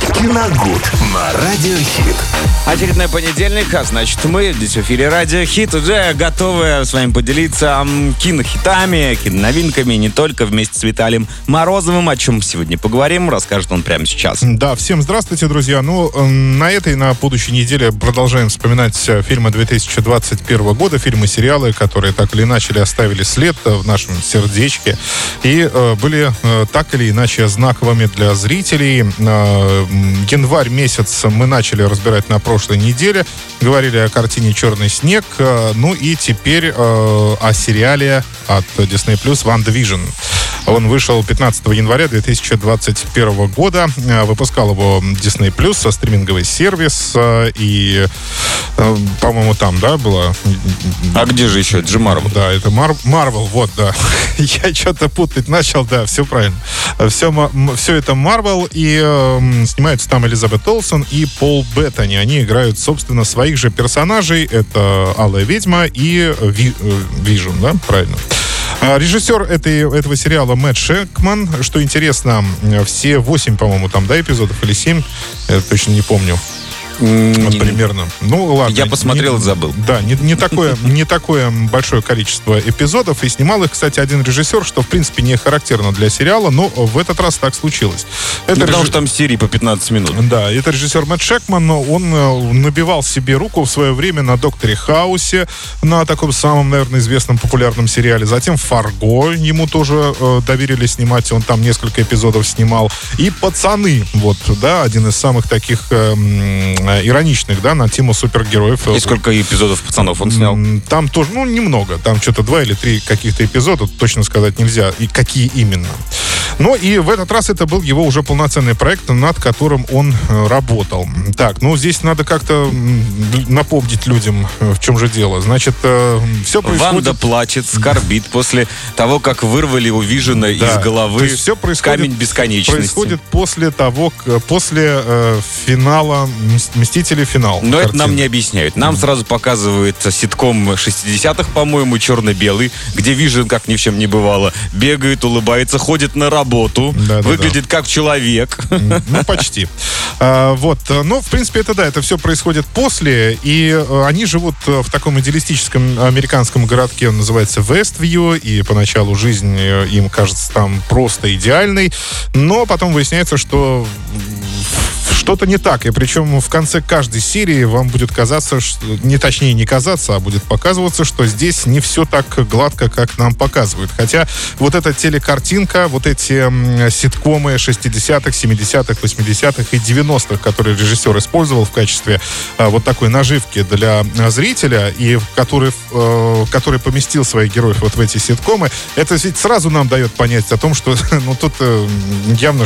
Киногуд на Радиохит. Очередной понедельник, а значит мы здесь в эфире Радио Хит уже готовы с вами поделиться кинохитами, киноновинками, не только вместе с Виталием Морозовым, о чем сегодня поговорим, расскажет он прямо сейчас. Да, всем здравствуйте, друзья. Ну, на этой, на будущей неделе продолжаем вспоминать э, фильмы 2021 года, фильмы, сериалы, которые так или иначе оставили след в нашем сердечке и э, были э, так или иначе знаковыми для зрителей. Э, январь месяц мы начали разбирать на прошлой неделе. Говорили о картине «Черный снег». Э, ну и теперь э, о сериале от Disney Plus «Ван Division». Он вышел 15 января 2021 года. Э, выпускал его Disney Plus, стриминговый сервис. И, по-моему, там, да, было... А где же еще? Marvel. Да, это Marvel, вот, да. Я что-то путать начал, да, все правильно. Все, все это Marvel, и э, снимаются там Элизабет Олсен и Пол Беттани. Они играют, собственно, своих же персонажей. Это Алая Ведьма и Ви, Вижн, да, правильно? А, режиссер этой, этого сериала Мэтт Шакман. Что интересно, все восемь, по-моему, там, да, эпизодов или семь, я точно не помню. Вот примерно. Ну, ладно. Я посмотрел не, и забыл. Да, не, не, такое, не такое большое количество эпизодов. И снимал их, кстати, один режиссер, что, в принципе, не характерно для сериала, но в этот раз так случилось. Это ну, потому реж... что там серии по 15 минут. Да, это режиссер Мэтт Шекман. Он э, набивал себе руку в свое время на «Докторе Хаусе», на таком самом, наверное, известном популярном сериале. Затем «Фарго» ему тоже э, доверили снимать. Он там несколько эпизодов снимал. И «Пацаны», вот, да, один из самых таких Э, ироничных, да, на тему супергероев. И сколько эпизодов пацанов он снял? Там тоже, ну, немного. Там что-то два или три каких-то эпизода, точно сказать нельзя. И какие именно. Но и в этот раз это был его уже полноценный проект, над которым он э, работал. Так, ну здесь надо как-то напомнить людям, э, в чем же дело. Значит, все происходит... Ванда плачет, скорбит после того, как вырвали у Вижена да. из головы все происходит, камень бесконечности. Происходит после того, после э, финала «Мстители. Финал». Но картины. это нам не объясняют. Нам mm сразу показывают ситком 60-х, по-моему, черно-белый, где Вижен, как ни в чем не бывало, бегает, улыбается, ходит на работу, да, выглядит да. как человек. Ну, почти. А, вот. Ну, в принципе, это да, это все происходит после, и э, они живут э, в таком идеалистическом американском городке, он называется Вествью, и поначалу жизнь э, им кажется там просто идеальной, но потом выясняется, что что-то не так. И причем в конце каждой серии вам будет казаться, что, не точнее не казаться, а будет показываться, что здесь не все так гладко, как нам показывают. Хотя вот эта телекартинка, вот эти ситкомы 60-х, 70-х, 80-х и 90-х, которые режиссер использовал в качестве а, вот такой наживки для а, зрителя, и который, э, который поместил своих героев вот в эти ситкомы, это ведь сразу нам дает понять о том, что ну тут э, явно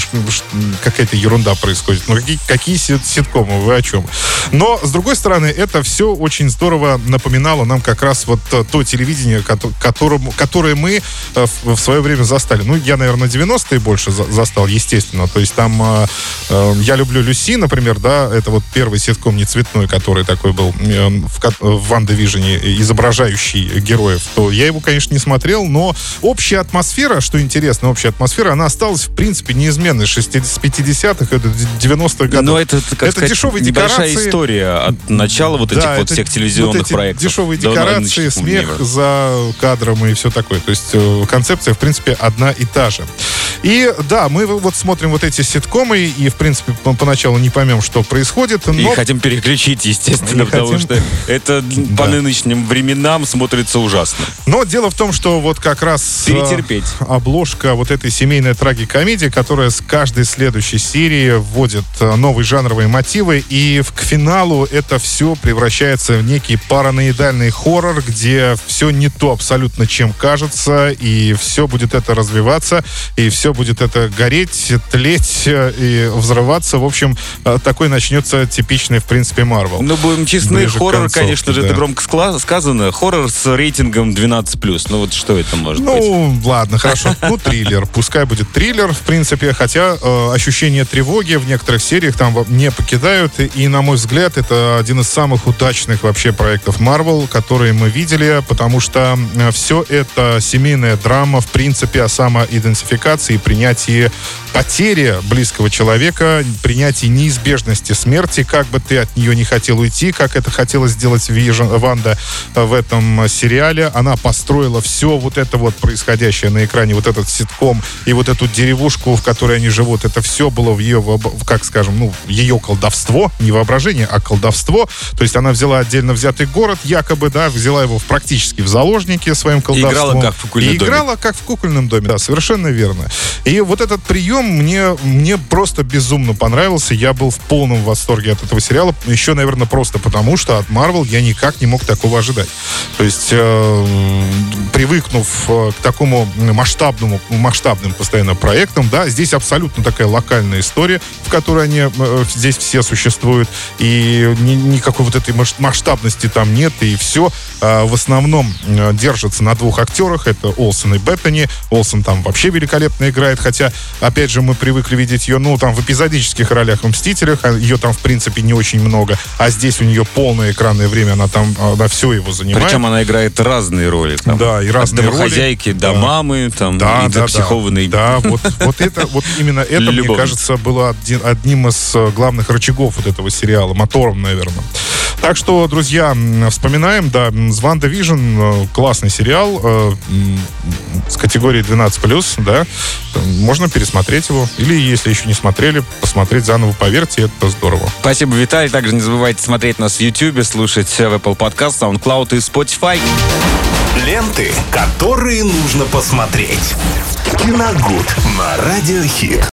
какая-то ерунда происходит. Ну какие, какие ситкомы, вы о чем? Но, с другой стороны, это все очень здорово напоминало нам как раз вот э, то телевидение, которому, которое мы э, в свое время застали. Ну, я, наверное, 90-е больше застал, естественно. То есть там э, «Я люблю Люси», например, да, это вот первый ситком не цветной, который такой был в, в «Ван Division, изображающий героев, то я его, конечно, не смотрел, но общая атмосфера, что интересно, общая атмосфера, она осталась, в принципе, неизменной. С 50-х, 90-х годов но это, как это сказать, дешевые небольшая декорации. история от начала вот этих да, вот всех телевизионных вот проектов. Дешевые декорации, смех мира. за кадром и все такое. То есть э, концепция, в принципе, одна и та же. И да, мы вот смотрим вот эти ситкомы и, в принципе, поначалу не поймем, что происходит. Но... И хотим переключить, естественно, и потому хотим... что это по нынешним временам смотрится ужасно. Но дело в том, что вот как раз э, Перетерпеть. обложка вот этой семейной трагикомедии, которая с каждой следующей серии вводит э, новые жанровые мотивы, и к финалу это все превращается в некий параноидальный хоррор, где все не то абсолютно, чем кажется, и все будет это развиваться, и все будет это гореть, тлеть э, и взрываться. В общем, э, такой начнется типичный, в принципе, Марвел. Ну, будем честны, хоррор, конечно же, да. это громко сказано. Хоррор с рейтингом 12+. Ну, вот что это может ну, быть? Ну, ладно, хорошо. Ну, триллер. Пускай будет триллер, в принципе. Хотя э, ощущение тревоги в некоторых сериях там не покидают. И, на мой взгляд, это один из самых удачных вообще проектов Marvel, которые мы видели, потому что э, все это семейная драма, в принципе, о самоидентификации принятии потери близкого человека, принятии неизбежности смерти, как бы ты от нее не хотел уйти, как это хотела сделать Вижн, Ванда в этом сериале. Она построила все вот это вот происходящее на экране, вот этот ситком и вот эту деревушку, в которой они живут, это все было в ее, как скажем, ну, ее колдовство, не воображение, а колдовство. То есть она взяла отдельно взятый город, якобы, да, взяла его в, практически в заложники своим колдовством. И играла как в кукольном и доме. играла как в кукольном доме, да, совершенно верно. И вот этот прием мне, мне просто безумно понравился. Я был в полном восторге от этого сериала. Еще, наверное, просто потому, что от Marvel я никак не мог такого ожидать. То есть, э, привыкнув э, к такому масштабному, масштабным постоянно проектам, да, здесь абсолютно такая локальная история, в которой они здесь все существуют, и ни, никакой вот этой масштабности там нет, и все э, в основном э, держится на двух актерах, это Олсен и Беттани. Олсен там вообще великолепно играет, хотя, опять же, мы привыкли видеть ее, ну, там, в эпизодических ролях в «Мстителях», а ее там, в принципе, не очень много, а здесь у нее полное экранное время, она там, она все его занимает. Причем она играет разные роли. Там, да, и разные роли. до да. мамы, там, да, и да, до психованной. Да, да вот, вот это, вот именно это, мне кажется, было одним из э, главных рычагов вот этого сериала, мотором, наверное. Так что, друзья, вспоминаем, да, «Ванда Вижн» э, классный сериал э, с категории 12+, да, можно пересмотреть его, или, если еще не смотрели, посмотреть заново, поверьте, это здорово. Спасибо, Виталий. Также не забывайте смотреть нас в YouTube, слушать в Apple Podcast, SoundCloud и Spotify. Ленты, которые нужно посмотреть. Киногуд на Радиохит.